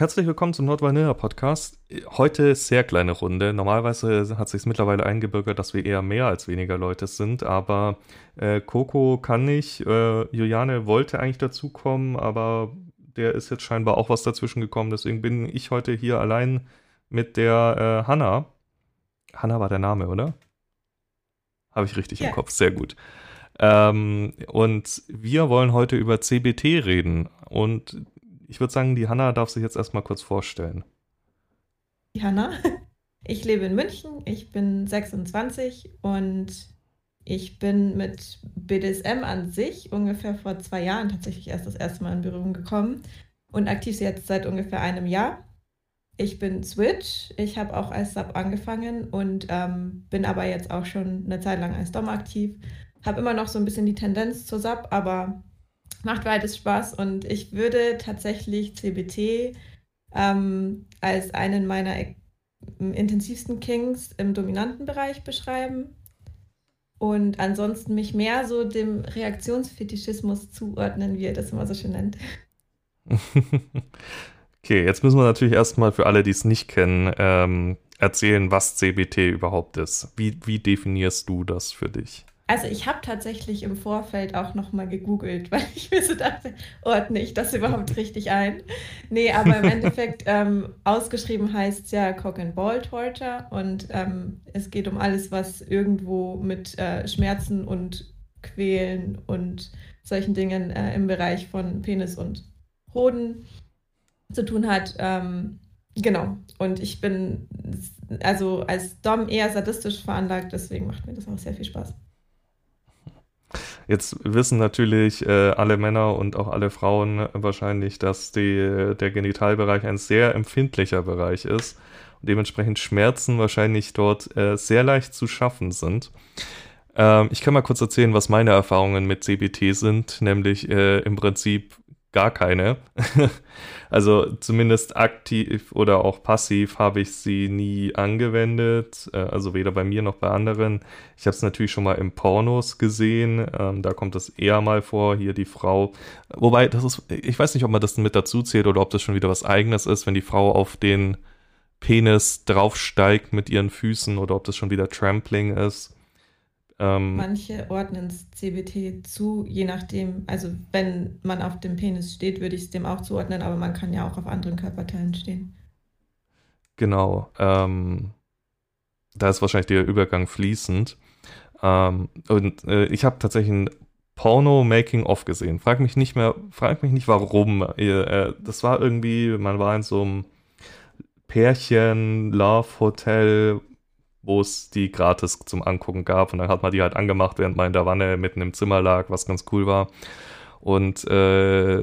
Herzlich willkommen zum Nordvanilla Podcast. Heute sehr kleine Runde. Normalerweise hat sich mittlerweile eingebürgert, dass wir eher mehr als weniger Leute sind, aber äh, Coco kann nicht. Äh, Juliane wollte eigentlich dazukommen, aber der ist jetzt scheinbar auch was dazwischen gekommen. Deswegen bin ich heute hier allein mit der äh, Hanna. Hanna war der Name, oder? Habe ich richtig ja. im Kopf. Sehr gut. Ähm, und wir wollen heute über CBT reden. Und ich würde sagen, die Hanna darf sich jetzt erstmal kurz vorstellen. Die Hanna. Ich lebe in München, ich bin 26 und ich bin mit BDSM an sich ungefähr vor zwei Jahren tatsächlich erst das erste Mal in Berührung gekommen und aktiv jetzt seit ungefähr einem Jahr. Ich bin Switch, ich habe auch als Sub angefangen und ähm, bin aber jetzt auch schon eine Zeit lang als Dom aktiv. Habe immer noch so ein bisschen die Tendenz zur Sub, aber macht beides Spaß und ich würde tatsächlich CBT ähm, als einen meiner intensivsten Kings im dominanten Bereich beschreiben und ansonsten mich mehr so dem Reaktionsfetischismus zuordnen, wie er das immer so schön nennt. okay, jetzt müssen wir natürlich erstmal für alle, die es nicht kennen, ähm, erzählen, was CBT überhaupt ist. Wie, wie definierst du das für dich? Also ich habe tatsächlich im Vorfeld auch nochmal gegoogelt, weil ich mir so dachte, ordne ich das überhaupt richtig ein? Nee, aber im Endeffekt ähm, ausgeschrieben heißt es ja Cock and Ball Torture und ähm, es geht um alles, was irgendwo mit äh, Schmerzen und Quälen und solchen Dingen äh, im Bereich von Penis und Hoden zu tun hat. Ähm, genau. Und ich bin also als Dom eher sadistisch veranlagt, deswegen macht mir das auch sehr viel Spaß. Jetzt wissen natürlich äh, alle Männer und auch alle Frauen wahrscheinlich, dass die, der Genitalbereich ein sehr empfindlicher Bereich ist und dementsprechend Schmerzen wahrscheinlich dort äh, sehr leicht zu schaffen sind. Ähm, ich kann mal kurz erzählen, was meine Erfahrungen mit CBT sind, nämlich äh, im Prinzip gar keine. also zumindest aktiv oder auch passiv habe ich sie nie angewendet, äh, also weder bei mir noch bei anderen. Ich habe es natürlich schon mal im Pornos gesehen, ähm, da kommt das eher mal vor, hier die Frau. Wobei, das ist, ich weiß nicht, ob man das mit dazu zählt oder ob das schon wieder was eigenes ist, wenn die Frau auf den Penis draufsteigt mit ihren Füßen oder ob das schon wieder Trampling ist. Ähm, Manche ordnen es CBT zu, je nachdem, also wenn man auf dem Penis steht, würde ich es dem auch zuordnen, aber man kann ja auch auf anderen Körperteilen stehen. Genau. Ähm, da ist wahrscheinlich der Übergang fließend. Ähm, und äh, ich habe tatsächlich ein Porno-Making-of gesehen. Frag mich nicht mehr, frag mich nicht warum. Äh, das war irgendwie, man war in so einem Pärchen-Love-Hotel, wo es die gratis zum Angucken gab. Und dann hat man die halt angemacht, während man in der Wanne mitten im Zimmer lag, was ganz cool war. Und äh,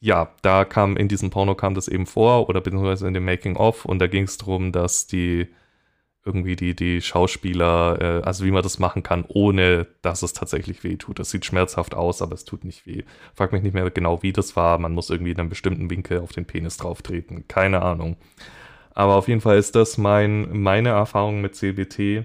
ja, da kam in diesem Porno kam das eben vor oder beziehungsweise in dem Making of und da ging es darum, dass die irgendwie die, die Schauspieler, äh, also wie man das machen kann, ohne dass es tatsächlich weh tut. Das sieht schmerzhaft aus, aber es tut nicht weh. Frag mich nicht mehr genau, wie das war. Man muss irgendwie in einem bestimmten Winkel auf den Penis drauf treten. Keine Ahnung. Aber auf jeden Fall ist das mein, meine Erfahrung mit CBT.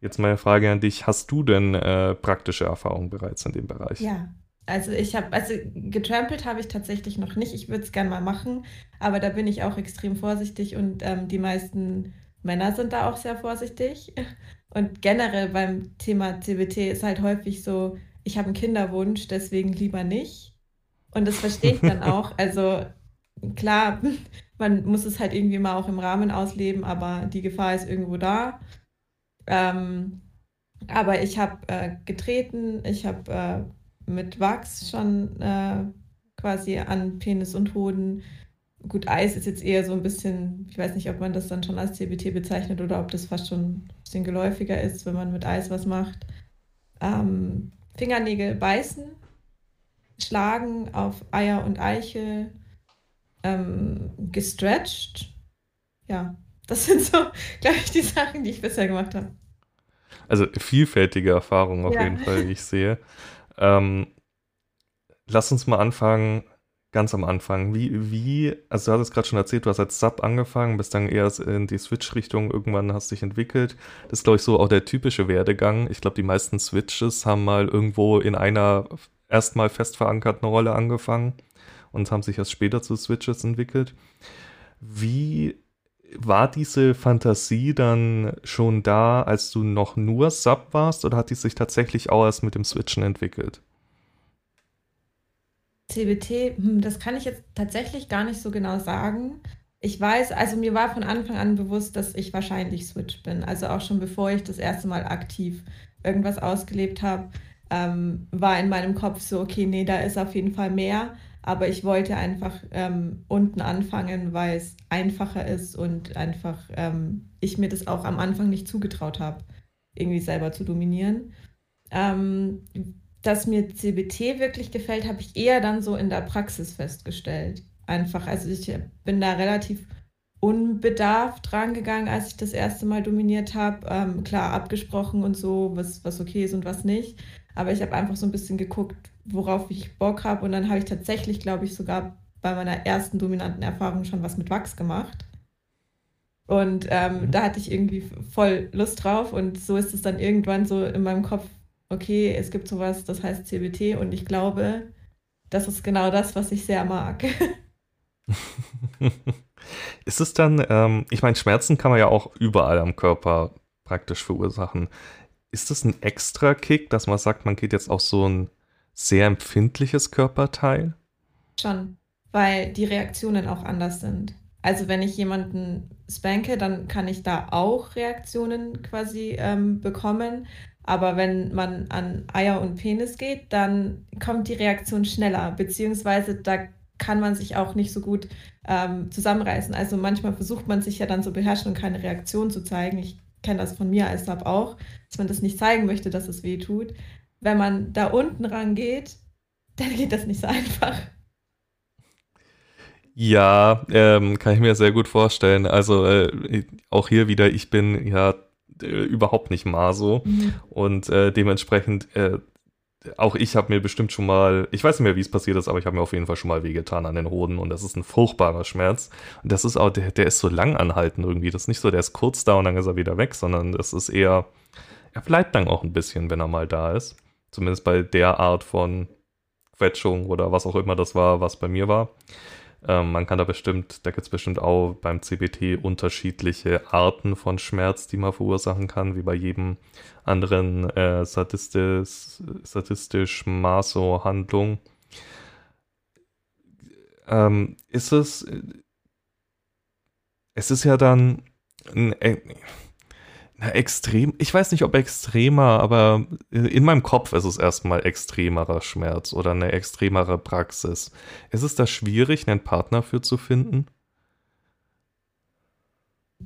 Jetzt meine Frage an dich: Hast du denn äh, praktische Erfahrungen bereits in dem Bereich? Ja, also ich habe, also getrampelt habe ich tatsächlich noch nicht. Ich würde es gerne mal machen, aber da bin ich auch extrem vorsichtig und ähm, die meisten Männer sind da auch sehr vorsichtig. Und generell beim Thema CBT ist halt häufig so, ich habe einen Kinderwunsch, deswegen lieber nicht. Und das verstehe ich dann auch. Also klar, man muss es halt irgendwie mal auch im Rahmen ausleben, aber die Gefahr ist irgendwo da. Ähm, aber ich habe äh, getreten, ich habe äh, mit Wachs schon äh, quasi an Penis und Hoden. Gut, Eis ist jetzt eher so ein bisschen, ich weiß nicht, ob man das dann schon als CBT bezeichnet oder ob das fast schon ein bisschen geläufiger ist, wenn man mit Eis was macht. Ähm, Fingernägel beißen, schlagen auf Eier und Eichel, ähm, gestretched. Ja, das sind so, glaube ich, die Sachen, die ich bisher gemacht habe. Also vielfältige Erfahrungen auf ja. jeden Fall, wie ich sehe. Ähm, lass uns mal anfangen, ganz am Anfang. Wie, wie, also du hast es gerade schon erzählt, du hast als Sub angefangen, bist dann eher in die Switch-Richtung, irgendwann hast dich entwickelt. Das ist, glaube ich, so auch der typische Werdegang. Ich glaube, die meisten Switches haben mal irgendwo in einer erstmal fest verankerten Rolle angefangen und haben sich erst später zu Switches entwickelt. Wie war diese Fantasie dann schon da, als du noch nur Sub warst, oder hat die sich tatsächlich auch erst mit dem Switchen entwickelt? CBT, hm, das kann ich jetzt tatsächlich gar nicht so genau sagen. Ich weiß, also mir war von Anfang an bewusst, dass ich wahrscheinlich Switch bin. Also auch schon bevor ich das erste Mal aktiv irgendwas ausgelebt habe, ähm, war in meinem Kopf so, okay, nee, da ist auf jeden Fall mehr. Aber ich wollte einfach ähm, unten anfangen, weil es einfacher ist und einfach ähm, ich mir das auch am Anfang nicht zugetraut habe, irgendwie selber zu dominieren. Ähm, dass mir CBT wirklich gefällt, habe ich eher dann so in der Praxis festgestellt. Einfach, also ich bin da relativ unbedarft rangegangen, als ich das erste Mal dominiert habe. Ähm, klar, abgesprochen und so, was, was okay ist und was nicht. Aber ich habe einfach so ein bisschen geguckt, worauf ich Bock habe. Und dann habe ich tatsächlich, glaube ich, sogar bei meiner ersten dominanten Erfahrung schon was mit Wachs gemacht. Und ähm, mhm. da hatte ich irgendwie voll Lust drauf. Und so ist es dann irgendwann so in meinem Kopf, okay, es gibt sowas, das heißt CBT. Und ich glaube, das ist genau das, was ich sehr mag. ist es dann, ähm, ich meine, Schmerzen kann man ja auch überall am Körper praktisch verursachen. Ist das ein extra Kick, dass man sagt, man geht jetzt auf so ein sehr empfindliches Körperteil? Schon, weil die Reaktionen auch anders sind. Also wenn ich jemanden spanke, dann kann ich da auch Reaktionen quasi ähm, bekommen. Aber wenn man an Eier und Penis geht, dann kommt die Reaktion schneller, beziehungsweise da kann man sich auch nicht so gut ähm, zusammenreißen. Also manchmal versucht man sich ja dann so beherrschen und keine Reaktion zu zeigen. Ich kenne das von mir als Sub auch, dass man das nicht zeigen möchte, dass es weh tut. Wenn man da unten rangeht, dann geht das nicht so einfach. Ja, ähm, kann ich mir sehr gut vorstellen. Also äh, auch hier wieder, ich bin ja äh, überhaupt nicht Maso mhm. und äh, dementsprechend äh, auch ich habe mir bestimmt schon mal, ich weiß nicht mehr, wie es passiert ist, aber ich habe mir auf jeden Fall schon mal wehgetan an den Hoden und das ist ein furchtbarer Schmerz. Und das ist auch, der, der ist so lang anhaltend irgendwie. Das ist nicht so, der ist kurz da und dann ist er wieder weg, sondern das ist eher, er bleibt dann auch ein bisschen, wenn er mal da ist. Zumindest bei der Art von Quetschung oder was auch immer das war, was bei mir war. Ähm, man kann da bestimmt, da gibt es bestimmt auch beim CBT unterschiedliche Arten von Schmerz, die man verursachen kann, wie bei jedem anderen äh, sadistisch, sadistisch Maso-Handlung. Ähm, ist es, es ist ja dann ein, na, extrem, ich weiß nicht, ob extremer, aber in meinem Kopf ist es erstmal extremerer Schmerz oder eine extremere Praxis. Ist es da schwierig, einen Partner für zu finden?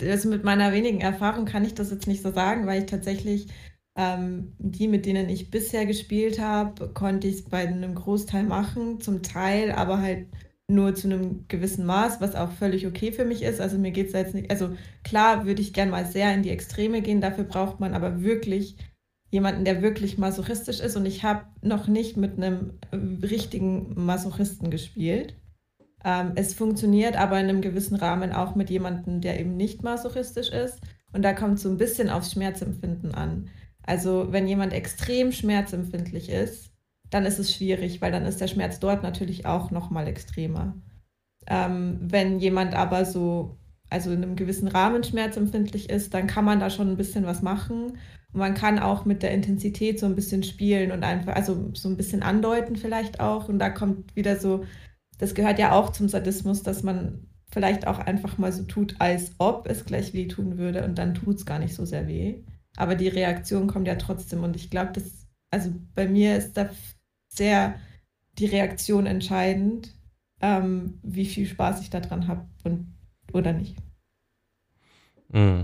Also mit meiner wenigen Erfahrung kann ich das jetzt nicht so sagen, weil ich tatsächlich ähm, die, mit denen ich bisher gespielt habe, konnte ich es bei einem Großteil machen, zum Teil aber halt nur zu einem gewissen Maß, was auch völlig okay für mich ist. Also mir geht es jetzt nicht, also klar würde ich gern mal sehr in die Extreme gehen, dafür braucht man aber wirklich jemanden, der wirklich masochistisch ist und ich habe noch nicht mit einem äh, richtigen Masochisten gespielt. Ähm, es funktioniert aber in einem gewissen Rahmen auch mit jemandem, der eben nicht masochistisch ist und da kommt so ein bisschen aufs Schmerzempfinden an. Also wenn jemand extrem schmerzempfindlich ist, dann ist es schwierig, weil dann ist der Schmerz dort natürlich auch nochmal extremer. Ähm, wenn jemand aber so, also in einem gewissen Rahmen schmerzempfindlich ist, dann kann man da schon ein bisschen was machen. Und man kann auch mit der Intensität so ein bisschen spielen und einfach, also so ein bisschen andeuten vielleicht auch. Und da kommt wieder so, das gehört ja auch zum Sadismus, dass man vielleicht auch einfach mal so tut, als ob es gleich weh tun würde und dann tut es gar nicht so sehr weh. Aber die Reaktion kommt ja trotzdem und ich glaube, das, also bei mir ist da sehr die Reaktion entscheidend, ähm, wie viel Spaß ich daran habe und oder nicht. Mm.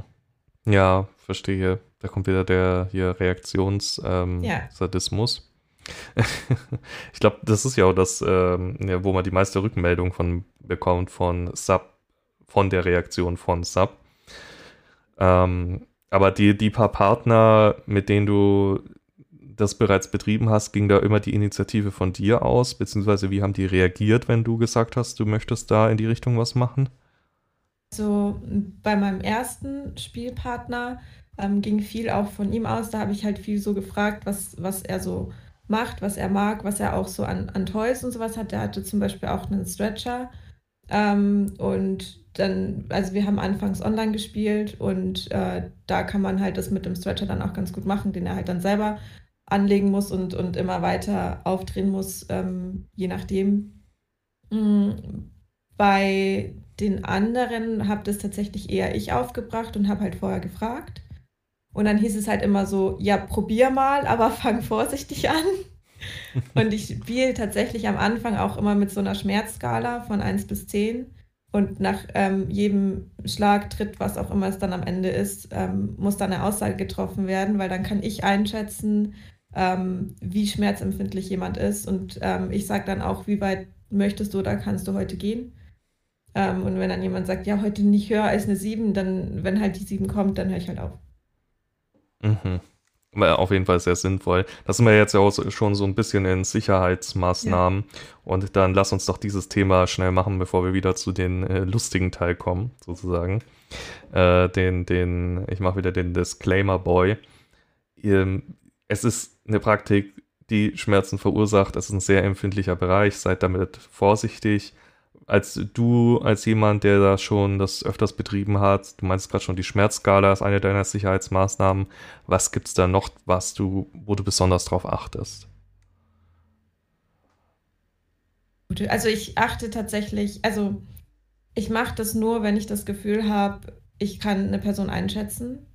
Ja, verstehe. Da kommt wieder der hier Reaktionssadismus. Ähm, ja. ich glaube, das ist ja auch das, ähm, ja, wo man die meiste Rückmeldung von bekommt von Sub, von der Reaktion von Sub. Ähm, aber die, die paar Partner, mit denen du das bereits betrieben hast, ging da immer die Initiative von dir aus, beziehungsweise wie haben die reagiert, wenn du gesagt hast, du möchtest da in die Richtung was machen? Also bei meinem ersten Spielpartner ähm, ging viel auch von ihm aus. Da habe ich halt viel so gefragt, was, was er so macht, was er mag, was er auch so an, an Toys und sowas hat. Der hatte zum Beispiel auch einen Stretcher. Ähm, und dann, also wir haben anfangs online gespielt und äh, da kann man halt das mit dem Stretcher dann auch ganz gut machen, den er halt dann selber anlegen muss und, und immer weiter aufdrehen muss, ähm, je nachdem. Mhm. Bei den anderen habe das tatsächlich eher ich aufgebracht und habe halt vorher gefragt. Und dann hieß es halt immer so, ja, probier mal, aber fang vorsichtig an. und ich spiele tatsächlich am Anfang auch immer mit so einer Schmerzskala von 1 bis 10. Und nach ähm, jedem Schlag, Tritt, was auch immer es dann am Ende ist, ähm, muss dann eine Aussage getroffen werden, weil dann kann ich einschätzen, ähm, wie schmerzempfindlich jemand ist. Und ähm, ich sage dann auch, wie weit möchtest du oder kannst du heute gehen. Ähm, und wenn dann jemand sagt, ja, heute nicht höher als eine 7, dann, wenn halt die 7 kommt, dann höre ich halt auf. Mhm. Auf jeden Fall sehr sinnvoll. Das sind wir jetzt ja auch schon so ein bisschen in Sicherheitsmaßnahmen. Ja. Und dann lass uns doch dieses Thema schnell machen, bevor wir wieder zu den äh, lustigen Teil kommen, sozusagen. Äh, den, den, ich mache wieder den Disclaimer Boy. Ähm, es ist eine Praktik, die Schmerzen verursacht. Es ist ein sehr empfindlicher Bereich. Seid damit vorsichtig als du, als jemand, der da schon das öfters betrieben hat, du meinst gerade schon, die Schmerzskala ist eine deiner Sicherheitsmaßnahmen. Was gibt es da noch, was du, wo du besonders drauf achtest? Also ich achte tatsächlich, also ich mache das nur, wenn ich das Gefühl habe, ich kann eine Person einschätzen.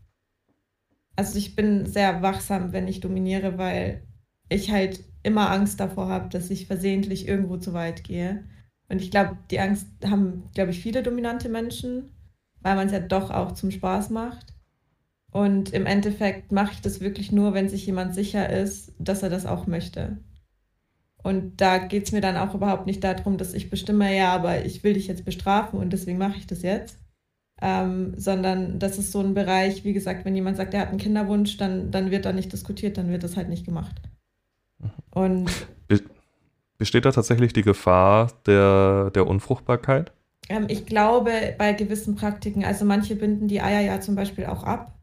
Also ich bin sehr wachsam, wenn ich dominiere, weil ich halt immer Angst davor habe, dass ich versehentlich irgendwo zu weit gehe. Und ich glaube, die Angst haben, glaube ich, viele dominante Menschen, weil man es ja doch auch zum Spaß macht. Und im Endeffekt mache ich das wirklich nur, wenn sich jemand sicher ist, dass er das auch möchte. Und da geht es mir dann auch überhaupt nicht darum, dass ich bestimme, ja, aber ich will dich jetzt bestrafen und deswegen mache ich das jetzt. Ähm, sondern das ist so ein Bereich, wie gesagt, wenn jemand sagt, er hat einen Kinderwunsch, dann, dann wird da nicht diskutiert, dann wird das halt nicht gemacht. Mhm. Und Besteht da tatsächlich die Gefahr der, der Unfruchtbarkeit? Ähm, ich glaube, bei gewissen Praktiken, also manche binden die Eier ja zum Beispiel auch ab.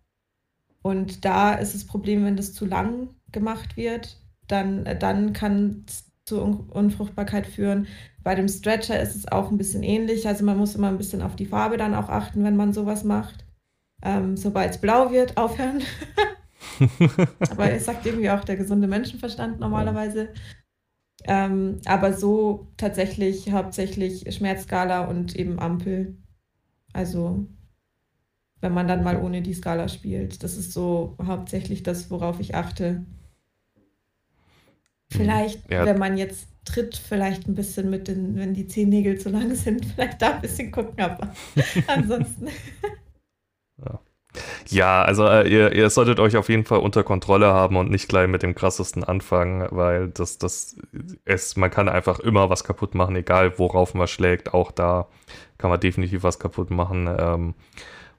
Und da ist das Problem, wenn das zu lang gemacht wird, dann, dann kann es zu Un Unfruchtbarkeit führen. Bei dem Stretcher ist es auch ein bisschen ähnlich. Also man muss immer ein bisschen auf die Farbe dann auch achten, wenn man sowas macht. Ähm, Sobald es blau wird, aufhören. Aber es sagt irgendwie auch der gesunde Menschenverstand normalerweise. Ähm, aber so tatsächlich hauptsächlich Schmerzskala und eben Ampel. Also wenn man dann mal ohne die Skala spielt. Das ist so hauptsächlich das, worauf ich achte. Vielleicht, ja. wenn man jetzt tritt, vielleicht ein bisschen mit den, wenn die Zehennägel zu lang sind, vielleicht da ein bisschen gucken, aber ansonsten. Ja. Also äh, ihr, ihr solltet euch auf jeden Fall unter Kontrolle haben und nicht gleich mit dem krassesten anfangen, weil das, das ist, man kann einfach immer was kaputt machen, egal worauf man schlägt. Auch da kann man definitiv was kaputt machen. Ähm,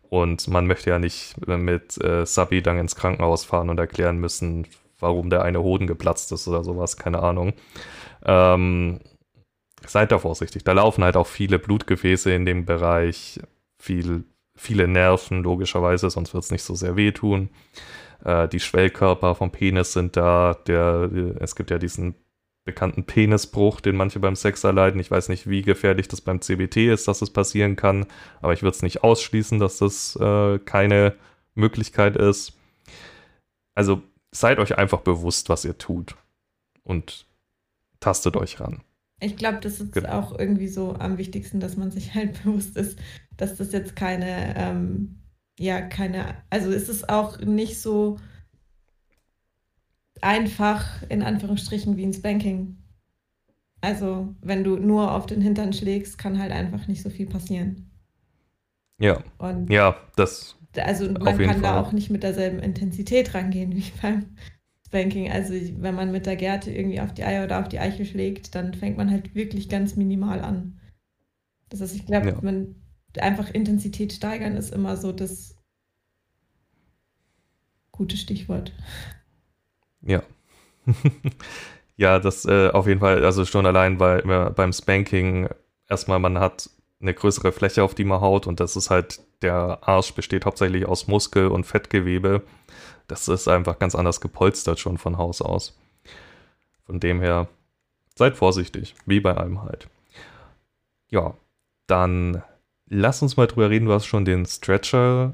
und man möchte ja nicht mit äh, Sabi dann ins Krankenhaus fahren und erklären müssen, warum der eine Hoden geplatzt ist oder sowas, keine Ahnung. Ähm, seid da vorsichtig. Da laufen halt auch viele Blutgefäße in dem Bereich, viel viele Nerven, logischerweise, sonst wird es nicht so sehr wehtun. Äh, die Schwellkörper vom Penis sind da. Der, es gibt ja diesen bekannten Penisbruch, den manche beim Sex erleiden. Ich weiß nicht, wie gefährlich das beim CBT ist, dass es passieren kann, aber ich würde es nicht ausschließen, dass das äh, keine Möglichkeit ist. Also seid euch einfach bewusst, was ihr tut und tastet euch ran. Ich glaube, das ist genau. auch irgendwie so am wichtigsten, dass man sich halt bewusst ist, dass das jetzt keine, ähm, ja, keine, also ist es auch nicht so einfach, in Anführungsstrichen, wie ein Spanking. Also, wenn du nur auf den Hintern schlägst, kann halt einfach nicht so viel passieren. Ja. Und ja, das. Also, man kann Fall. da auch nicht mit derselben Intensität rangehen wie beim Spanking. Also, wenn man mit der Gerte irgendwie auf die Eier oder auf die Eichel schlägt, dann fängt man halt wirklich ganz minimal an. Das heißt, ich glaube, ja. man einfach Intensität steigern ist immer so das gute Stichwort. Ja. ja, das äh, auf jeden Fall, also schon allein bei, beim Spanking erstmal, man hat eine größere Fläche, auf die man haut und das ist halt, der Arsch besteht hauptsächlich aus Muskel- und Fettgewebe. Das ist einfach ganz anders gepolstert schon von Haus aus. Von dem her, seid vorsichtig, wie bei allem halt. Ja, dann lass uns mal drüber reden. Du hast schon den Stretcher,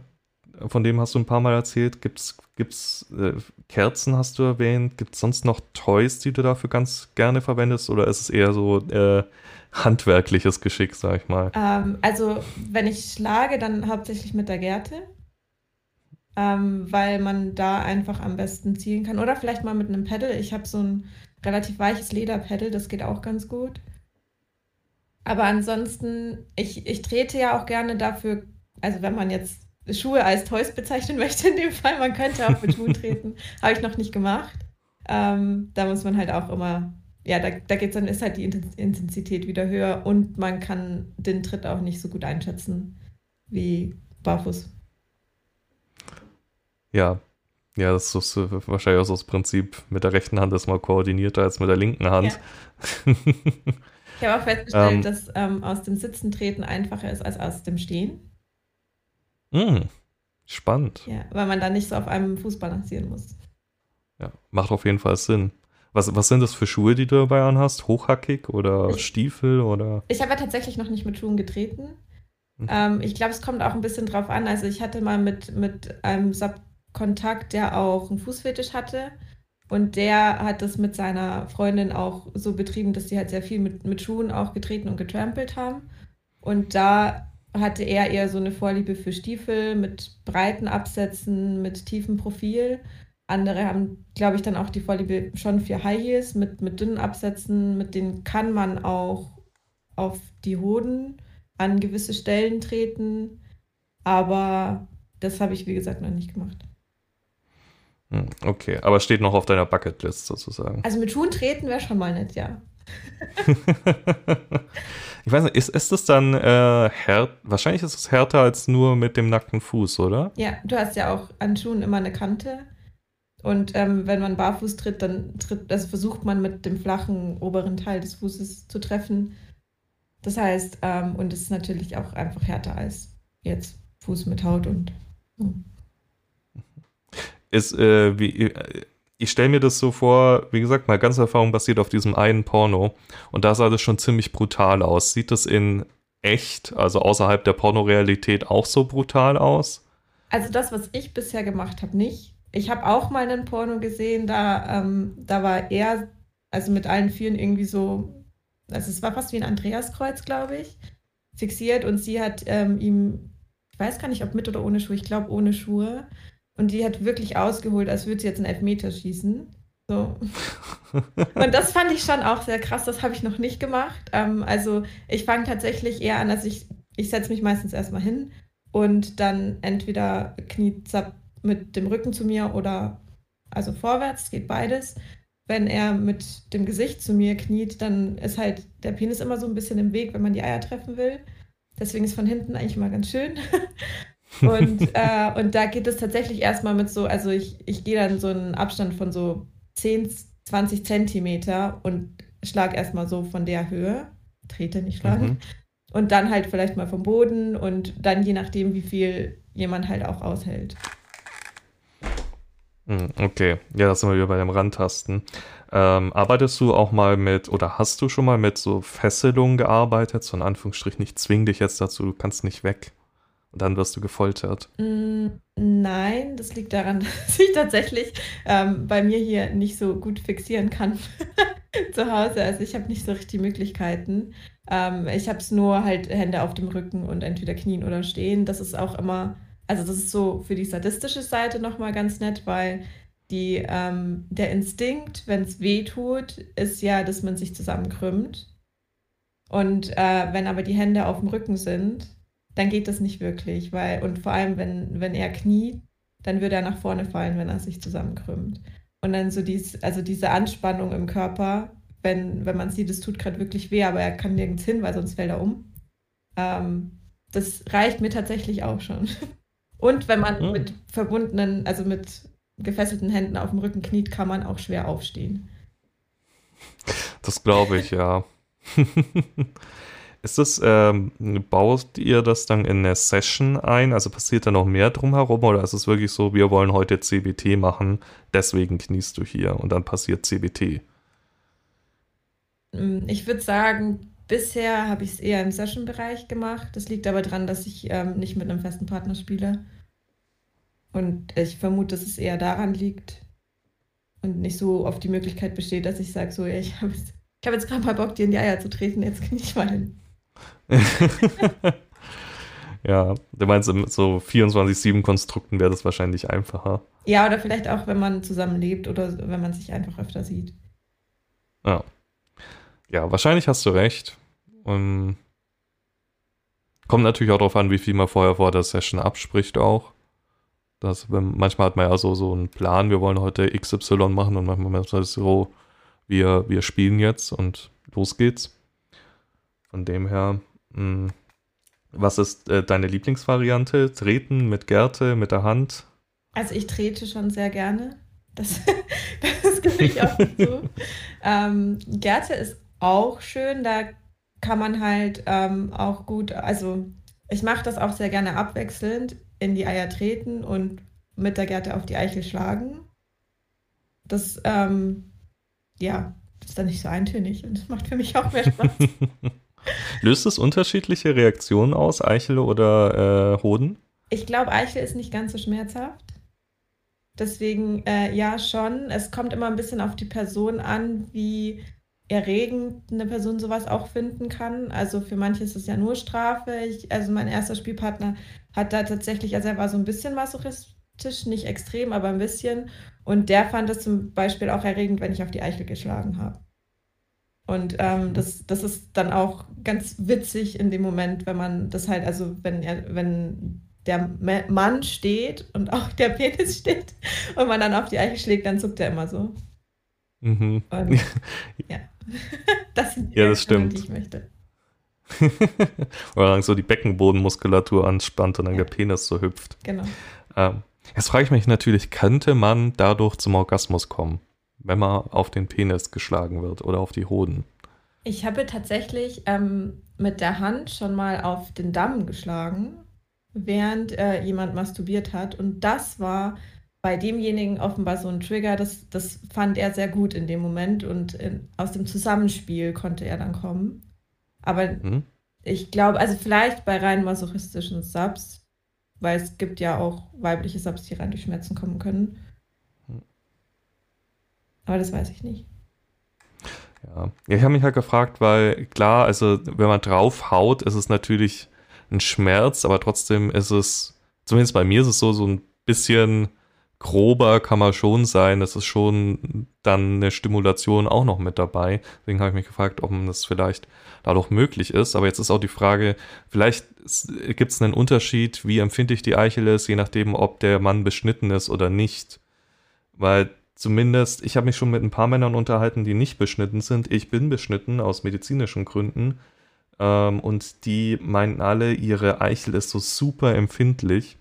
von dem hast du ein paar Mal erzählt. Gibt's, gibt's äh, Kerzen, hast du erwähnt? Gibt es sonst noch Toys, die du dafür ganz gerne verwendest? Oder ist es eher so äh, handwerkliches Geschick, sag ich mal? Ähm, also, wenn ich schlage, dann hauptsächlich mit der Gerte. Ähm, weil man da einfach am besten zielen kann. Oder vielleicht mal mit einem Pedal. Ich habe so ein relativ weiches Lederpedal, das geht auch ganz gut. Aber ansonsten, ich, ich trete ja auch gerne dafür, also wenn man jetzt Schuhe als Toys bezeichnen möchte, in dem Fall, man könnte auch mit Schuhen treten, habe ich noch nicht gemacht. Ähm, da muss man halt auch immer, ja, da, da geht's dann, ist halt die Intensität wieder höher und man kann den Tritt auch nicht so gut einschätzen wie barfuß. Ja, ja, das ist wahrscheinlich auch so das Prinzip, mit der rechten Hand ist mal koordinierter als mit der linken Hand. Ja. ich habe auch festgestellt, ähm, dass ähm, aus dem Sitzen treten einfacher ist als aus dem Stehen. Mh, hm, spannend. Ja, weil man da nicht so auf einem Fuß balancieren muss. Ja, macht auf jeden Fall Sinn. Was, was sind das für Schuhe, die du dabei anhast? Hochhackig oder ich, Stiefel oder? Ich habe ja tatsächlich noch nicht mit Schuhen getreten. Mhm. Ähm, ich glaube, es kommt auch ein bisschen drauf an. Also ich hatte mal mit, mit einem Sub Kontakt, der auch einen Fußfetisch hatte. Und der hat das mit seiner Freundin auch so betrieben, dass sie halt sehr viel mit, mit Schuhen auch getreten und getrampelt haben. Und da hatte er eher so eine Vorliebe für Stiefel mit breiten Absätzen, mit tiefem Profil. Andere haben, glaube ich, dann auch die Vorliebe schon für High Heels mit, mit dünnen Absätzen. Mit denen kann man auch auf die Hoden an gewisse Stellen treten. Aber das habe ich, wie gesagt, noch nicht gemacht. Hm, okay, aber steht noch auf deiner Bucketlist sozusagen. Also mit Schuhen treten wäre schon mal nett, ja. ich weiß nicht, ist, ist das dann äh, härter? Wahrscheinlich ist es härter als nur mit dem nackten Fuß, oder? Ja, du hast ja auch an Schuhen immer eine Kante. Und ähm, wenn man barfuß tritt, dann tritt, also versucht man mit dem flachen oberen Teil des Fußes zu treffen. Das heißt, ähm, und es ist natürlich auch einfach härter als jetzt Fuß mit Haut und. So ist, äh, wie, äh, ich stelle mir das so vor, wie gesagt, mal ganz Erfahrung basiert auf diesem einen Porno. Und da sah das schon ziemlich brutal aus. Sieht das in echt, also außerhalb der Pornorealität, auch so brutal aus? Also das, was ich bisher gemacht habe, nicht. Ich habe auch mal einen Porno gesehen, da, ähm, da war er, also mit allen Vieren irgendwie so, also es war fast wie ein Andreaskreuz, glaube ich, fixiert und sie hat ähm, ihm, ich weiß gar nicht, ob mit oder ohne Schuhe, ich glaube ohne Schuhe, und die hat wirklich ausgeholt, als würde sie jetzt einen Elfmeter schießen. So. Und das fand ich schon auch sehr krass. Das habe ich noch nicht gemacht. Ähm, also ich fange tatsächlich eher an, dass ich, ich setze mich meistens erstmal hin und dann entweder kniet mit dem Rücken zu mir oder also vorwärts, geht beides. Wenn er mit dem Gesicht zu mir kniet, dann ist halt der Penis immer so ein bisschen im Weg, wenn man die Eier treffen will. Deswegen ist von hinten eigentlich mal ganz schön. Und, äh, und da geht es tatsächlich erstmal mit so, also ich, ich gehe dann so einen Abstand von so 10, 20 Zentimeter und schlag erstmal so von der Höhe, trete, nicht schlagen. Mhm. Und dann halt vielleicht mal vom Boden und dann je nachdem, wie viel jemand halt auch aushält. Hm, okay, ja, das sind wir wieder bei dem Randtasten. Ähm, arbeitest du auch mal mit oder hast du schon mal mit so Fesselungen gearbeitet? So in Anführungsstrichen, ich zwing dich jetzt dazu, du kannst nicht weg. Und dann wirst du gefoltert. Mm, nein, das liegt daran, dass ich tatsächlich ähm, bei mir hier nicht so gut fixieren kann zu Hause. Also ich habe nicht so richtig die Möglichkeiten. Ähm, ich habe es nur halt Hände auf dem Rücken und entweder knien oder stehen. Das ist auch immer, also das ist so für die sadistische Seite nochmal ganz nett, weil die, ähm, der Instinkt, wenn es weh tut, ist ja, dass man sich zusammenkrümmt. Und äh, wenn aber die Hände auf dem Rücken sind, dann geht das nicht wirklich, weil, und vor allem, wenn, wenn er kniet, dann würde er nach vorne fallen, wenn er sich zusammenkrümmt. Und dann so dies, also diese Anspannung im Körper, wenn, wenn man sieht, es tut gerade wirklich weh, aber er kann nirgends hin, weil sonst fällt er um. Ähm, das reicht mir tatsächlich auch schon. Und wenn man mhm. mit verbundenen, also mit gefesselten Händen auf dem Rücken kniet, kann man auch schwer aufstehen. Das glaube ich, ja. Ist das, ähm, baut ihr das dann in eine Session ein? Also passiert da noch mehr drumherum oder ist es wirklich so, wir wollen heute CBT machen, deswegen kniest du hier und dann passiert CBT? Mm, ich würde sagen, bisher habe ich es eher im Session-Bereich gemacht. Das liegt aber daran, dass ich ähm, nicht mit einem festen Partner spiele. Und ich vermute, dass es eher daran liegt und nicht so oft die Möglichkeit besteht, dass ich sage, so, ich habe jetzt, hab jetzt gerade mal Bock, dir in die Eier zu treten, jetzt kann ich mal hin. ja, du meinst, in so 24-7-Konstrukten wäre das wahrscheinlich einfacher. Ja, oder vielleicht auch, wenn man zusammen lebt oder wenn man sich einfach öfter sieht. Ja. Ja, wahrscheinlich hast du recht. Und kommt natürlich auch darauf an, wie viel man vorher vor der Session abspricht auch. Das, manchmal hat man ja so, so einen Plan, wir wollen heute XY machen und manchmal ist es so, wir, wir spielen jetzt und los geht's. Von dem her, mh, hm, was ist äh, deine Lieblingsvariante? Treten mit Gerte, mit der Hand? Also ich trete schon sehr gerne. Das, das gebe ich auch zu. ähm, Gerte ist auch schön, da kann man halt ähm, auch gut, also ich mache das auch sehr gerne abwechselnd, in die Eier treten und mit der Gerte auf die Eichel schlagen. Das, ähm, ja, das ist dann nicht so eintönig und das macht für mich auch mehr Spaß. Löst es unterschiedliche Reaktionen aus, Eichel oder äh, Hoden? Ich glaube, Eichel ist nicht ganz so schmerzhaft. Deswegen, äh, ja, schon. Es kommt immer ein bisschen auf die Person an, wie erregend eine Person sowas auch finden kann. Also für manche ist es ja nur Strafe. Ich, also mein erster Spielpartner hat da tatsächlich, also er war so ein bisschen masochistisch, nicht extrem, aber ein bisschen. Und der fand es zum Beispiel auch erregend, wenn ich auf die Eichel geschlagen habe. Und ähm, das, das ist dann auch ganz witzig in dem Moment, wenn man das halt, also wenn er, wenn der Mann steht und auch der Penis steht und man dann auf die Eichel schlägt, dann zuckt er immer so. Mhm. Und, ja. das sind die ja, das stimmt. die ich möchte. Oder dann so die Beckenbodenmuskulatur anspannt und dann ja. der Penis so hüpft. Genau. Ähm, jetzt frage ich mich natürlich, könnte man dadurch zum Orgasmus kommen, wenn man auf den Penis geschlagen wird oder auf die Hoden? Ich habe tatsächlich ähm, mit der Hand schon mal auf den Damm geschlagen, während äh, jemand masturbiert hat. Und das war bei demjenigen offenbar so ein Trigger, das, das fand er sehr gut in dem Moment und in, aus dem Zusammenspiel konnte er dann kommen. Aber mhm. ich glaube, also vielleicht bei rein masochistischen Subs, weil es gibt ja auch weibliche Subs, die rein durch Schmerzen kommen können. Aber das weiß ich nicht. Ja, ich habe mich halt gefragt, weil klar, also wenn man drauf haut, ist es natürlich ein Schmerz, aber trotzdem ist es, zumindest bei mir ist es so, so ein bisschen grober kann man schon sein. Das ist schon dann eine Stimulation auch noch mit dabei. Deswegen habe ich mich gefragt, ob das vielleicht dadurch möglich ist. Aber jetzt ist auch die Frage, vielleicht gibt es einen Unterschied, wie empfindlich die Eichel ist, je nachdem, ob der Mann beschnitten ist oder nicht. Weil zumindest, ich habe mich schon mit ein paar Männern unterhalten, die nicht beschnitten sind. Ich bin beschnitten aus medizinischen Gründen. Ähm, und die meinten alle, ihre Eichel ist so super empfindlich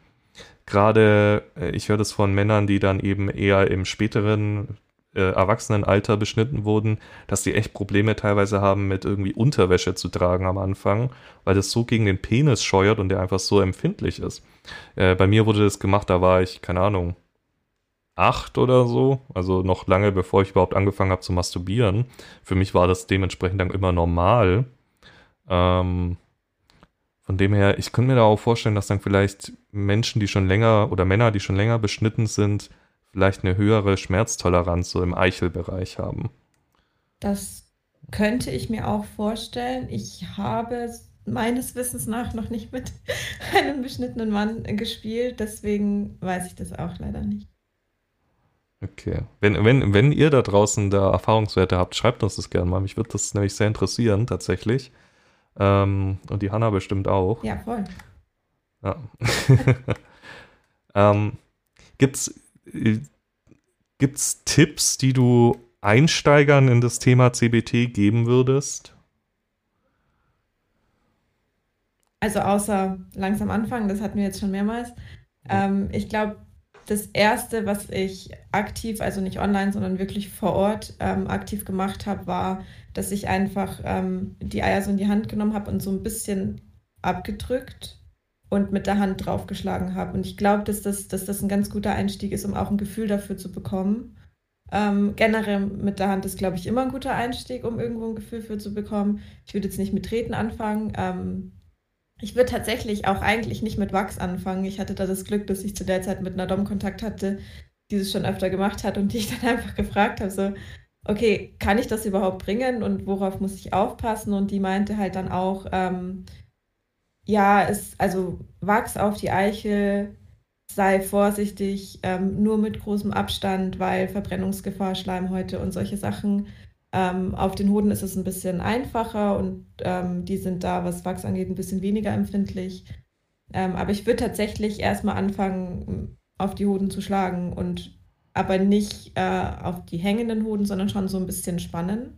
gerade, äh, ich höre das von Männern, die dann eben eher im späteren äh, Erwachsenenalter beschnitten wurden, dass die echt Probleme teilweise haben, mit irgendwie Unterwäsche zu tragen am Anfang, weil das so gegen den Penis scheuert und der einfach so empfindlich ist. Äh, bei mir wurde das gemacht, da war ich, keine Ahnung, acht oder so, also noch lange bevor ich überhaupt angefangen habe zu masturbieren. Für mich war das dementsprechend dann immer normal. Ähm, von dem her, ich könnte mir da auch vorstellen, dass dann vielleicht Menschen, die schon länger oder Männer, die schon länger beschnitten sind, vielleicht eine höhere Schmerztoleranz so im Eichelbereich haben. Das könnte ich mir auch vorstellen. Ich habe meines Wissens nach noch nicht mit einem beschnittenen Mann gespielt, deswegen weiß ich das auch leider nicht. Okay. Wenn, wenn, wenn ihr da draußen da Erfahrungswerte habt, schreibt uns das gerne mal. Mich würde das nämlich sehr interessieren, tatsächlich. Ähm, und die Hanna bestimmt auch. Ja, voll. Ja. ähm, gibt's, äh, gibt's Tipps, die du Einsteigern in das Thema CBT geben würdest? Also außer langsam anfangen, das hatten wir jetzt schon mehrmals. Ähm, ich glaube, das Erste, was ich aktiv, also nicht online, sondern wirklich vor Ort ähm, aktiv gemacht habe, war, dass ich einfach ähm, die Eier so in die Hand genommen habe und so ein bisschen abgedrückt und mit der Hand draufgeschlagen habe. Und ich glaube, dass das, dass das ein ganz guter Einstieg ist, um auch ein Gefühl dafür zu bekommen. Ähm, generell mit der Hand ist, glaube ich, immer ein guter Einstieg, um irgendwo ein Gefühl für zu bekommen. Ich würde jetzt nicht mit Treten anfangen. Ähm, ich würde tatsächlich auch eigentlich nicht mit Wachs anfangen. Ich hatte da das Glück, dass ich zu der Zeit mit einer Dom Kontakt hatte, die das schon öfter gemacht hat und die ich dann einfach gefragt habe, so, okay, kann ich das überhaupt bringen und worauf muss ich aufpassen? Und die meinte halt dann auch, ähm, ja, es, also Wachs auf die Eichel, sei vorsichtig, ähm, nur mit großem Abstand, weil Verbrennungsgefahr, Schleimhäute und solche Sachen. Ähm, auf den Hoden ist es ein bisschen einfacher und ähm, die sind da, was Wachs angeht, ein bisschen weniger empfindlich. Ähm, aber ich würde tatsächlich erstmal anfangen, auf die Hoden zu schlagen und aber nicht äh, auf die hängenden Hoden, sondern schon so ein bisschen spannen.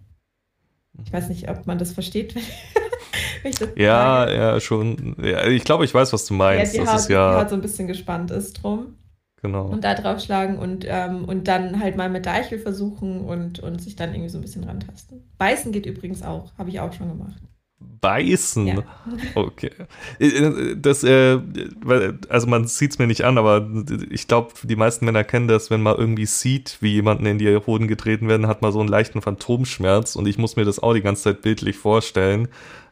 Ich weiß nicht, ob man das versteht. Wenn ich das ja, sage. ja, schon. Ja, ich glaube, ich weiß, was du meinst. Ja, die, das Haut, ist ja... die Haut so ein bisschen gespannt ist drum. Genau. Und da drauf schlagen und, ähm, und dann halt mal mit der Eichel versuchen und, und sich dann irgendwie so ein bisschen rantasten. Beißen geht übrigens auch, habe ich auch schon gemacht beißen. Ja. Okay. Das, äh, also man sieht es mir nicht an, aber ich glaube, die meisten Männer kennen das, wenn man irgendwie sieht, wie jemanden in die Hoden getreten werden, hat man so einen leichten Phantomschmerz und ich muss mir das auch die ganze Zeit bildlich vorstellen.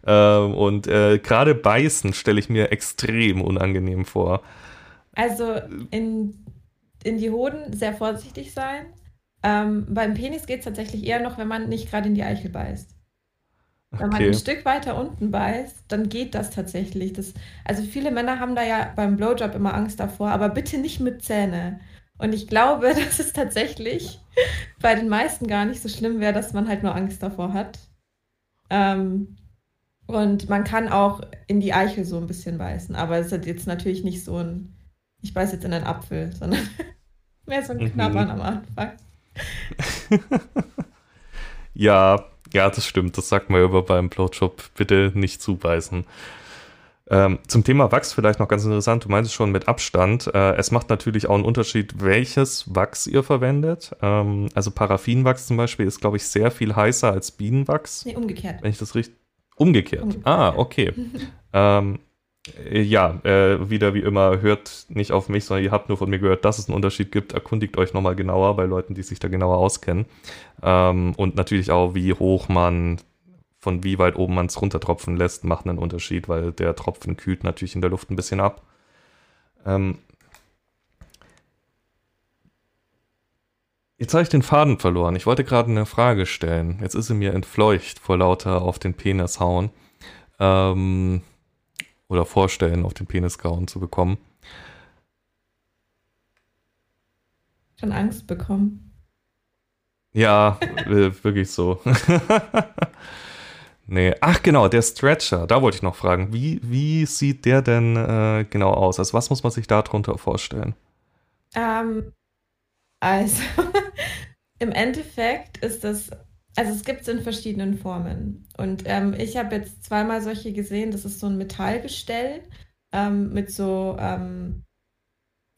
Ähm, und äh, gerade beißen stelle ich mir extrem unangenehm vor. Also in, in die Hoden sehr vorsichtig sein. Ähm, beim Penis geht es tatsächlich eher noch, wenn man nicht gerade in die Eichel beißt. Wenn man ein Stück weiter unten beißt, dann geht das tatsächlich. Das, also viele Männer haben da ja beim Blowjob immer Angst davor, aber bitte nicht mit Zähne. Und ich glaube, dass es tatsächlich bei den meisten gar nicht so schlimm wäre, dass man halt nur Angst davor hat. Ähm, und man kann auch in die Eichel so ein bisschen beißen, aber es ist jetzt natürlich nicht so ein, ich beiße jetzt in einen Apfel, sondern mehr so ein mhm. Knabbern am Anfang. ja, ja, das stimmt. Das sagt man über beim Blowjob. Bitte nicht zubeißen. Ähm, zum Thema Wachs vielleicht noch ganz interessant. Du meintest schon mit Abstand. Äh, es macht natürlich auch einen Unterschied, welches Wachs ihr verwendet. Ähm, also Paraffinwachs zum Beispiel ist, glaube ich, sehr viel heißer als Bienenwachs. Nee, umgekehrt. Wenn ich das richtig. Umgekehrt. umgekehrt. Ah, okay. ähm, äh, ja, äh, wieder wie immer, hört nicht auf mich, sondern ihr habt nur von mir gehört, dass es einen Unterschied gibt. Erkundigt euch nochmal genauer bei Leuten, die sich da genauer auskennen. Ähm, und natürlich auch, wie hoch man, von wie weit oben man es runtertropfen lässt, macht einen Unterschied, weil der Tropfen kühlt natürlich in der Luft ein bisschen ab. Ähm, Jetzt habe ich den Faden verloren. Ich wollte gerade eine Frage stellen. Jetzt ist sie mir entfleucht vor lauter auf den Penis hauen. Ähm, oder vorstellen, auf den Penisgauen zu bekommen. Schon Angst bekommen. Ja, wirklich so. nee, ach genau, der Stretcher, da wollte ich noch fragen. Wie, wie sieht der denn äh, genau aus? Also was muss man sich darunter vorstellen? Ähm, also, im Endeffekt ist das also es gibt es in verschiedenen Formen. Und ähm, ich habe jetzt zweimal solche gesehen. Das ist so ein Metallgestell ähm, mit so ähm,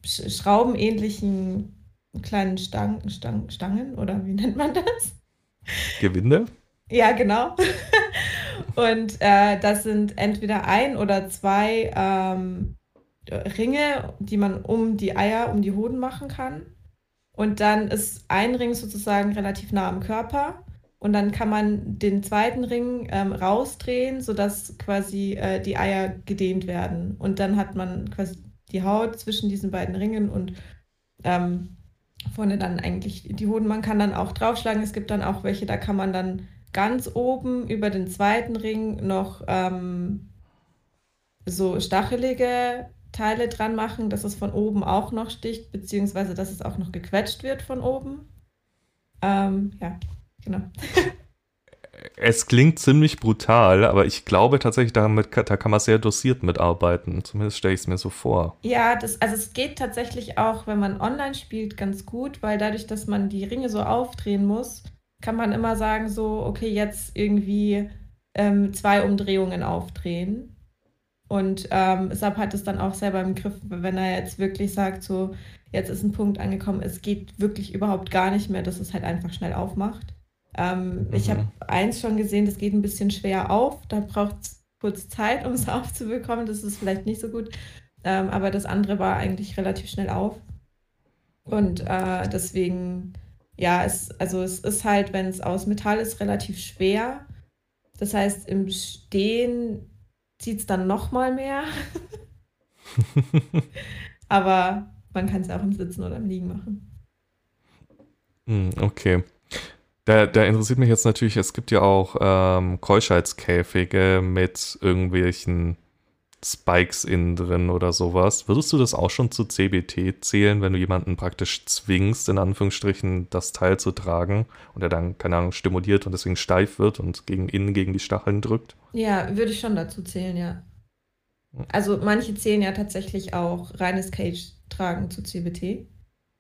schraubenähnlichen kleinen Stangen, Stangen, Stangen oder wie nennt man das? Gewinde? Ja, genau. Und äh, das sind entweder ein oder zwei ähm, Ringe, die man um die Eier, um die Hoden machen kann. Und dann ist ein Ring sozusagen relativ nah am Körper und dann kann man den zweiten Ring ähm, rausdrehen, sodass quasi äh, die Eier gedehnt werden. Und dann hat man quasi die Haut zwischen diesen beiden Ringen und ähm, vorne dann eigentlich die Hoden. Man kann dann auch draufschlagen. Es gibt dann auch welche, da kann man dann ganz oben über den zweiten Ring noch ähm, so stachelige Teile dran machen, dass es von oben auch noch sticht, beziehungsweise dass es auch noch gequetscht wird von oben. Ähm, ja, Genau. Es klingt ziemlich brutal, aber ich glaube tatsächlich, damit, da kann man sehr dosiert mitarbeiten. Zumindest stelle ich es mir so vor. Ja, das, also es geht tatsächlich auch, wenn man online spielt, ganz gut, weil dadurch, dass man die Ringe so aufdrehen muss, kann man immer sagen, so, okay, jetzt irgendwie ähm, zwei Umdrehungen aufdrehen. Und ähm, Sab hat es dann auch selber im Griff, wenn er jetzt wirklich sagt, so, jetzt ist ein Punkt angekommen, es geht wirklich überhaupt gar nicht mehr, dass es halt einfach schnell aufmacht. Ähm, mhm. Ich habe eins schon gesehen, das geht ein bisschen schwer auf. Da braucht es kurz Zeit, um es aufzubekommen. Das ist vielleicht nicht so gut. Ähm, aber das andere war eigentlich relativ schnell auf. Und äh, deswegen, ja, es, also es ist halt, wenn es aus Metall ist, relativ schwer. Das heißt, im Stehen zieht es dann noch mal mehr. Aber man kann es auch im Sitzen oder im Liegen machen. Hm, okay. Da, da, interessiert mich jetzt natürlich, es gibt ja auch ähm, Keuschheitskäfige mit irgendwelchen Spikes innen drin oder sowas. Würdest du das auch schon zu CBT zählen, wenn du jemanden praktisch zwingst, in Anführungsstrichen, das Teil zu tragen und er dann, keine Ahnung, stimuliert und deswegen steif wird und gegen innen gegen die Stacheln drückt? Ja, würde ich schon dazu zählen, ja. Also manche zählen ja tatsächlich auch reines Cage-Tragen zu CBT,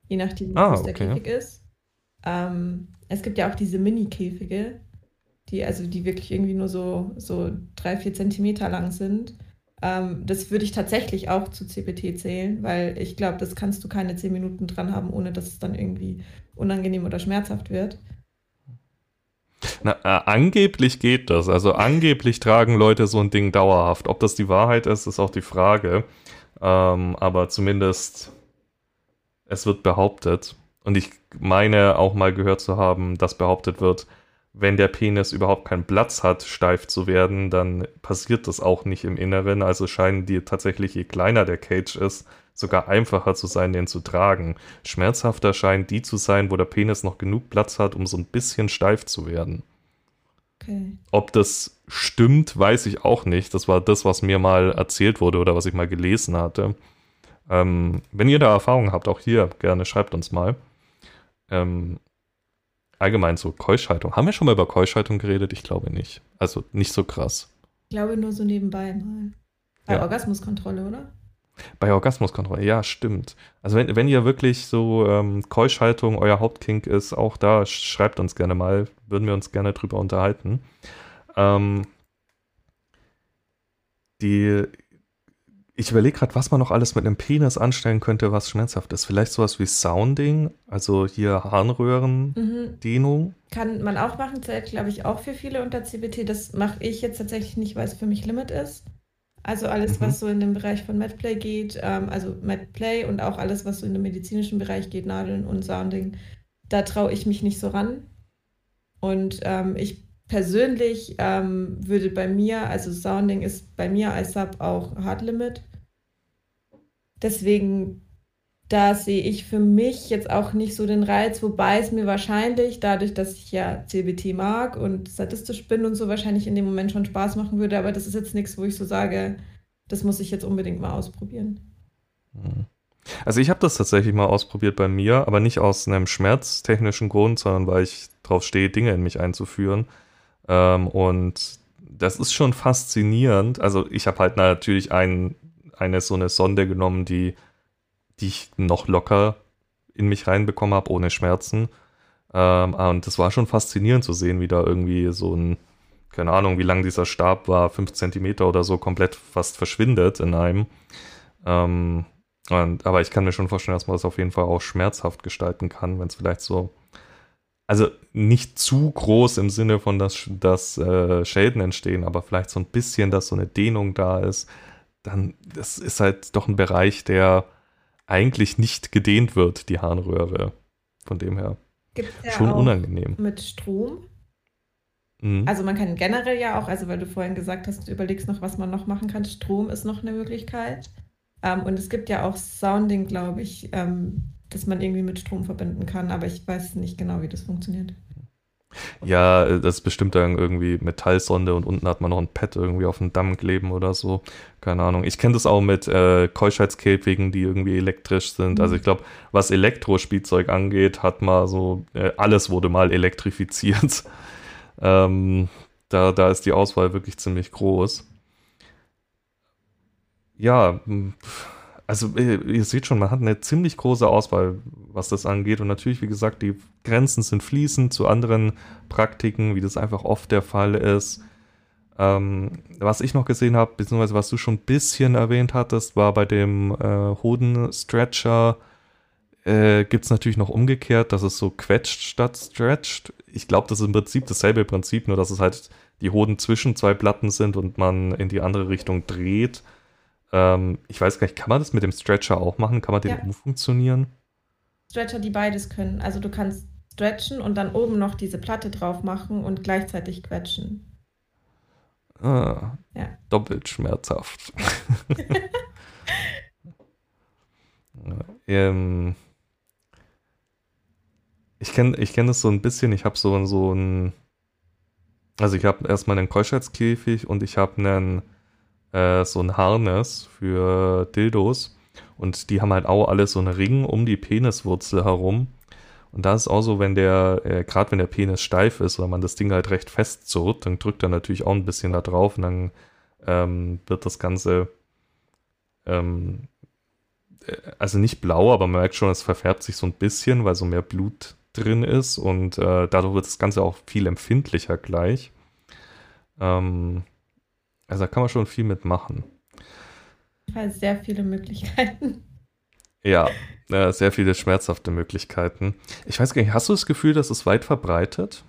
je nachdem, wie ah, groß okay. der Käfig ist. Ähm, es gibt ja auch diese Mini-Käfige, die also die wirklich irgendwie nur so, so drei, vier Zentimeter lang sind. Ähm, das würde ich tatsächlich auch zu CBT zählen, weil ich glaube, das kannst du keine zehn Minuten dran haben, ohne dass es dann irgendwie unangenehm oder schmerzhaft wird. Na, äh, angeblich geht das. Also angeblich tragen Leute so ein Ding dauerhaft. Ob das die Wahrheit ist, ist auch die Frage. Ähm, aber zumindest es wird behauptet. Und ich meine auch mal gehört zu haben, dass behauptet wird, wenn der Penis überhaupt keinen Platz hat, steif zu werden, dann passiert das auch nicht im Inneren. Also scheinen die tatsächlich, je kleiner der Cage ist, sogar einfacher zu sein, den zu tragen. Schmerzhafter scheinen die zu sein, wo der Penis noch genug Platz hat, um so ein bisschen steif zu werden. Okay. Ob das stimmt, weiß ich auch nicht. Das war das, was mir mal erzählt wurde oder was ich mal gelesen hatte. Ähm, wenn ihr da Erfahrungen habt, auch hier gerne schreibt uns mal. Ähm, allgemein so Keuschhaltung. Haben wir schon mal über Keuschhaltung geredet? Ich glaube nicht. Also nicht so krass. Ich glaube nur so nebenbei mal. Bei Ja. Orgasmuskontrolle, oder? Bei Orgasmuskontrolle, ja, stimmt. Also wenn, wenn ihr wirklich so ähm, Keuschhaltung euer Hauptkink ist, auch da schreibt uns gerne mal, würden wir uns gerne drüber unterhalten. Ähm, die, ich überlege gerade, was man noch alles mit einem Penis anstellen könnte, was schmerzhaft ist. Vielleicht sowas wie Sounding, also hier Harnröhren-Dehnung. Mhm. Kann man auch machen, zählt, glaube ich, auch für viele unter CBT. Das mache ich jetzt tatsächlich nicht, weil es für mich Limit ist. Also alles, Mhm. was so in den Bereich von MedPlay geht, ähm, also MedPlay und auch alles, was so in den medizinischen Bereich geht, Nadeln und Sounding, da traue ich mich nicht so ran. Und ähm, ich persönlich ähm, würde bei mir, also Sounding ist bei mir als Sub auch Hard Limit. Deswegen, da sehe ich für mich jetzt auch nicht so den Reiz, wobei es mir wahrscheinlich, dadurch, dass ich ja CBT mag und statistisch bin und so, wahrscheinlich in dem Moment schon Spaß machen würde. Aber das ist jetzt nichts, wo ich so sage, das muss ich jetzt unbedingt mal ausprobieren. Mhm. Also ich habe das tatsächlich mal ausprobiert bei mir, aber nicht aus einem schmerztechnischen Grund, sondern weil ich drauf stehe, Dinge in mich einzuführen. Ähm, und das ist schon faszinierend. Also ich habe halt natürlich ein, eine so eine Sonde genommen, die, die ich noch locker in mich reinbekommen habe, ohne Schmerzen. Ähm, und das war schon faszinierend zu sehen, wie da irgendwie so ein, keine Ahnung, wie lang dieser Stab war, fünf Zentimeter oder so, komplett fast verschwindet in einem. Ähm, und, aber ich kann mir schon vorstellen, dass man das auf jeden Fall auch schmerzhaft gestalten kann, wenn es vielleicht so, also nicht zu groß im Sinne von, dass, dass äh, Schäden entstehen, aber vielleicht so ein bisschen, dass so eine Dehnung da ist, dann das ist halt doch ein Bereich, der eigentlich nicht gedehnt wird, die Harnröhre. Von dem her Gibt es ja schon auch unangenehm. mit Strom. Mhm. Also man kann generell ja auch, also weil du vorhin gesagt hast, du überlegst noch, was man noch machen kann. Strom ist noch eine Möglichkeit. Ähm, und es gibt ja auch Sounding, glaube ich, ähm, das man irgendwie mit Strom verbinden kann, aber ich weiß nicht genau, wie das funktioniert. Ja, äh, das ist bestimmt dann irgendwie Metallsonde und unten hat man noch ein Pad irgendwie auf dem Damm kleben oder so. Keine Ahnung. Ich kenne das auch mit äh, Keuschheitskäfigen, die irgendwie elektrisch sind. Mhm. Also ich glaube, was Elektrospielzeug angeht, hat mal so, äh, alles wurde mal elektrifiziert. ähm, da, da ist die Auswahl wirklich ziemlich groß. Ja, mh, also äh, ihr seht schon, man hat eine ziemlich große Auswahl, was das angeht. Und natürlich, wie gesagt, die Grenzen sind fließend zu anderen Praktiken, wie das einfach oft der Fall ist. Ähm, was ich noch gesehen habe, beziehungsweise was du schon ein bisschen erwähnt hattest, war bei dem äh, Hoden-Stretcher äh, gibt es natürlich noch umgekehrt, dass es so quetscht statt stretcht. Ich glaube, das ist im Prinzip dasselbe Prinzip, nur dass es halt die Hoden zwischen zwei Platten sind und man in die andere Richtung dreht. Ähm, ich weiß gar nicht, kann man das mit dem Stretcher auch machen? Kann man den Ja. umfunktionieren? Stretcher, die beides können. Also du kannst stretchen und dann oben noch diese Platte drauf machen und gleichzeitig quetschen. Ah, ja. Doppelt schmerzhaft. ähm, ich kenne ich kenn das so ein bisschen. Ich habe so, so ein. Also, ich habe erstmal einen Keuschheitskäfig und ich habe einen. Äh, so ein Harness für Dildos. Und die haben halt auch alle so einen Ring um die Peniswurzel herum. Und da ist auch so, wenn der, äh, gerade wenn der Penis steif ist oder man das Ding halt recht fest zurrt, dann drückt er natürlich auch ein bisschen da drauf und dann ähm, wird das Ganze, ähm, äh, also nicht blau, aber man merkt schon, es verfärbt sich so ein bisschen, weil so mehr Blut drin ist und äh, dadurch wird das Ganze auch viel empfindlicher gleich. Ähm, also da kann man schon viel mitmachen. Sehr viele Möglichkeiten. Ja, äh, sehr viele schmerzhafte Möglichkeiten. Ich weiß gar nicht, hast du das Gefühl, dass es weit verbreitet?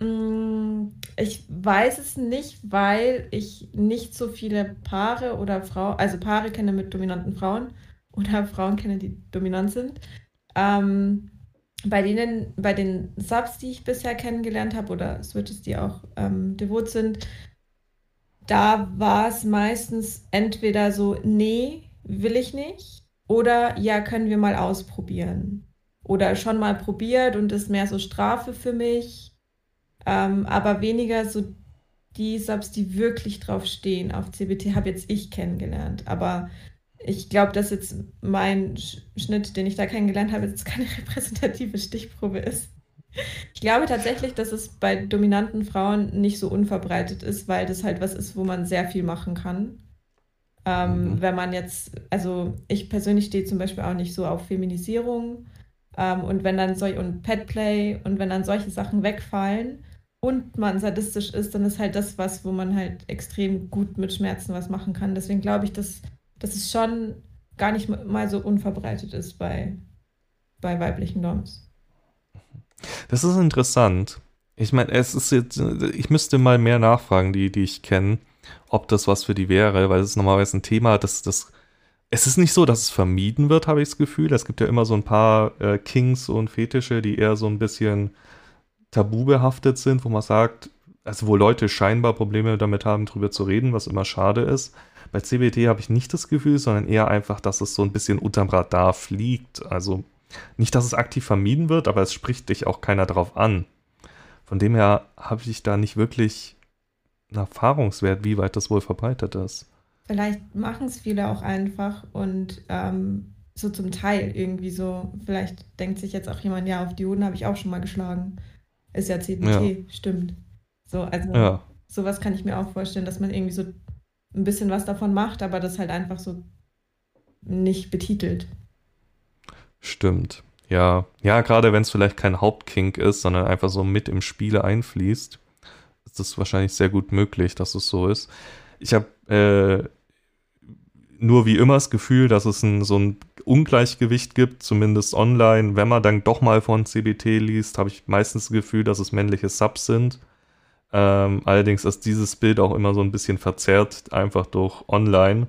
Mm, ich weiß es nicht, weil ich nicht so viele Paare oder Frauen, also Paare kenne mit dominanten Frauen oder Frauen kenne, die dominant sind. Ähm, bei denen, bei den Subs, die ich bisher kennengelernt habe, oder Switches, die auch ähm, devot sind, da war es meistens entweder so, nee, will ich nicht oder ja, können wir mal ausprobieren. Oder schon mal probiert und ist mehr so Strafe für mich. Ähm, aber weniger so die Subs, die wirklich drauf stehen auf CBT, habe jetzt ich kennengelernt. Aber ich glaube, dass jetzt mein Schnitt, den ich da kennengelernt habe, jetzt keine repräsentative Stichprobe ist. Ich glaube tatsächlich, dass es bei dominanten Frauen nicht so unverbreitet ist, weil das halt was ist, wo man sehr viel machen kann. Ähm, mhm. Wenn man jetzt, also ich persönlich stehe zum Beispiel auch nicht so auf Feminisierung. Ähm, und wenn dann solch und Petplay und wenn dann solche Sachen wegfallen und man sadistisch ist, dann ist halt das was, wo man halt extrem gut mit Schmerzen was machen kann. Deswegen glaube ich, dass, dass es schon gar nicht mal so unverbreitet ist bei, bei weiblichen Doms. Das ist interessant. Ich meine, es ist jetzt, ich müsste mal mehr nachfragen, die, die ich kenne ob das was für die wäre, weil es ist normalerweise ein Thema, das, das es ist nicht so, dass es vermieden wird, habe ich das Gefühl. Es gibt ja immer so ein paar äh, Kings und Fetische, die eher so ein bisschen tabu behaftet sind, wo man sagt, also wo Leute scheinbar Probleme damit haben, drüber zu reden, was immer schade ist. Bei CBT habe ich nicht das Gefühl, sondern eher einfach, dass es so ein bisschen unterm Radar fliegt. Also nicht, dass es aktiv vermieden wird, aber es spricht dich auch keiner drauf an. Von dem her habe ich da nicht wirklich einen Erfahrungswert, wie weit das wohl verbreitet ist. Vielleicht machen es viele auch einfach und ähm, so zum Teil irgendwie so. Vielleicht denkt sich jetzt auch jemand, ja, auf die Hoden habe ich auch schon mal geschlagen. Ist ja CBT, ja. stimmt. So, also ja. sowas kann ich mir auch vorstellen, dass man irgendwie so ein bisschen was davon macht, aber das halt einfach so nicht betitelt. Stimmt. Ja, ja, gerade wenn es vielleicht kein Hauptkink ist, sondern einfach so mit im Spiele einfließt ist das wahrscheinlich sehr gut möglich, dass es so ist. Ich habe äh, nur wie immer das Gefühl, dass es ein, so ein Ungleichgewicht gibt, zumindest online. Wenn man dann doch mal von CBT liest, habe ich meistens das Gefühl, dass es männliche Subs sind. Ähm, allerdings ist dieses Bild auch immer so ein bisschen verzerrt, einfach durch online,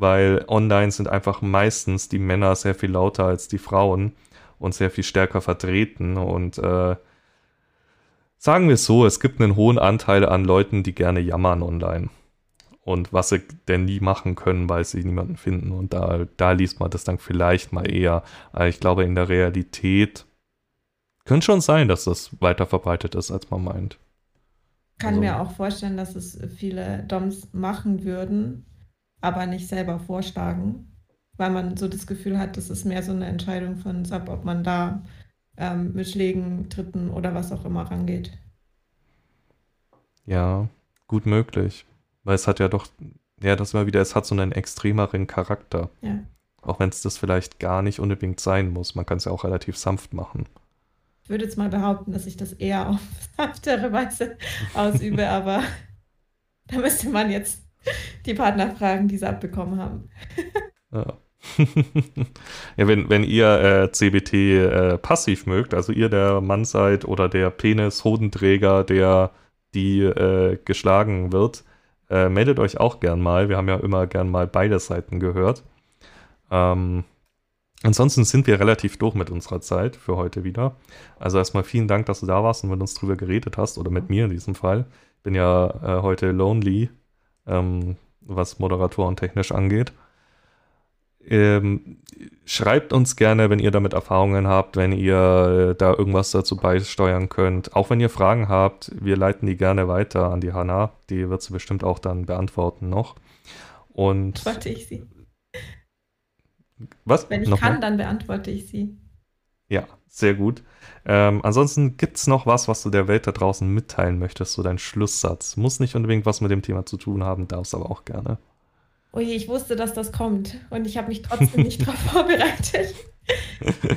weil online sind einfach meistens die Männer sehr viel lauter als die Frauen und sehr viel stärker vertreten und äh, Sagen wir es so, es gibt einen hohen Anteil an Leuten, die gerne jammern online. Und was sie denn nie machen können, weil sie niemanden finden. Und da, da liest man das dann vielleicht mal eher. Aber ich glaube, in der Realität könnte schon sein, dass das weiter verbreitet ist, als man meint. Kann also, mir auch vorstellen, dass es viele Doms machen würden, aber nicht selber vorschlagen, weil man so das Gefühl hat, das ist mehr so eine Entscheidung von Sub, ob man da ähm, mit Schlägen, Tritten oder was auch immer rangeht. Ja, gut möglich. Weil es hat ja doch, ja, das mal wieder, es hat so einen extremeren Charakter. Ja. Auch wenn es das vielleicht gar nicht unbedingt sein muss. Man kann es ja auch relativ sanft machen. Ich würde jetzt mal behaupten, dass ich das eher auf sanftere Weise ausübe, aber da müsste man jetzt die Partner fragen, die es abbekommen haben. ja. ja, wenn, wenn ihr äh, CBT äh, passiv mögt, also ihr der Mann seid oder der Penis-Hodenträger, der die äh, geschlagen wird, äh, meldet euch auch gern mal. Wir haben ja immer gern mal beide Seiten gehört. Ähm, Ansonsten sind wir relativ durch mit unserer Zeit für heute wieder. Also erstmal vielen Dank, dass du da warst und mit uns drüber geredet hast oder mit mir in diesem Fall. Bin ja äh, heute lonely, ähm, was Moderatoren technisch angeht. Ähm, schreibt uns gerne, wenn ihr damit Erfahrungen habt, wenn ihr äh, da irgendwas dazu beisteuern könnt. Auch wenn ihr Fragen habt, wir leiten die gerne weiter an die Hanna. Die wird sie bestimmt auch dann beantworten noch. Und Warte ich sie. Was? Wenn ich Nochmal? kann, dann beantworte ich sie. Ja, sehr gut. Ähm, ansonsten gibt es noch was, was du der Welt da draußen mitteilen möchtest, so dein Schlusssatz. Muss nicht unbedingt was mit dem Thema zu tun haben, darfst aber auch gerne. Oh je, ich wusste, dass das kommt und ich habe mich trotzdem nicht darauf vorbereitet.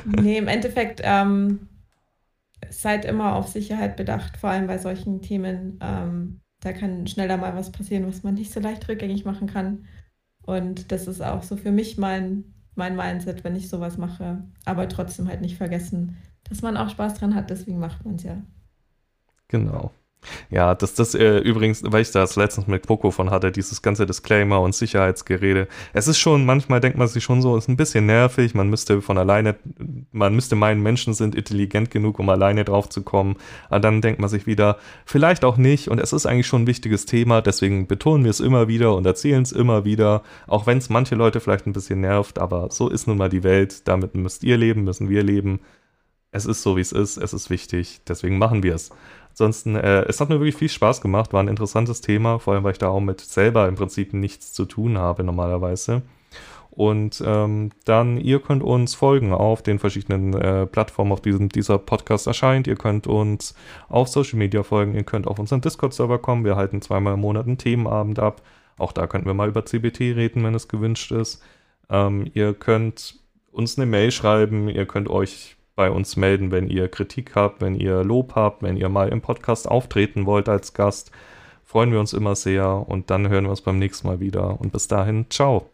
Nee, im Endeffekt ähm, seid immer auf Sicherheit bedacht, vor allem bei solchen Themen. Ähm, da kann schneller mal was passieren, was man nicht so leicht rückgängig machen kann. Und das ist auch so für mich mein, mein Mindset, wenn ich sowas mache. Aber trotzdem halt nicht vergessen, dass man auch Spaß dran hat, deswegen macht man es ja. Genau. Ja, das, das äh, übrigens, weil ich das letztens mit Poco von hatte, dieses ganze Disclaimer und Sicherheitsgerede. Es ist schon, manchmal denkt man sich schon so, ist ein bisschen nervig, man müsste von alleine, man müsste meinen, Menschen sind intelligent genug, um alleine drauf zu kommen. Aber dann denkt man sich wieder, vielleicht auch nicht. Und es ist eigentlich schon ein wichtiges Thema, deswegen betonen wir es immer wieder und erzählen es immer wieder, auch wenn es manche Leute vielleicht ein bisschen nervt, aber so ist nun mal die Welt, damit müsst ihr leben, müssen wir leben. Es ist so, wie es ist, es ist wichtig, deswegen machen wir es. Ansonsten, äh, es hat mir wirklich viel Spaß gemacht, war ein interessantes Thema, vor allem, weil ich da auch mit selber im Prinzip nichts zu tun habe normalerweise. Und ähm, dann, ihr könnt uns folgen auf den verschiedenen äh, Plattformen, auf diesem dieser Podcast erscheint. Ihr könnt uns auf Social Media folgen, ihr könnt auf unseren Discord-Server kommen. Wir halten zweimal im Monat einen Themenabend ab. Auch da könnten wir mal über CBT reden, wenn es gewünscht ist. Ähm, ihr könnt uns eine Mail schreiben, ihr könnt euch bei uns melden, wenn ihr Kritik habt, wenn ihr Lob habt, wenn ihr mal im Podcast auftreten wollt als Gast. Freuen wir uns immer sehr und dann hören wir uns beim nächsten Mal wieder. Und bis dahin, ciao.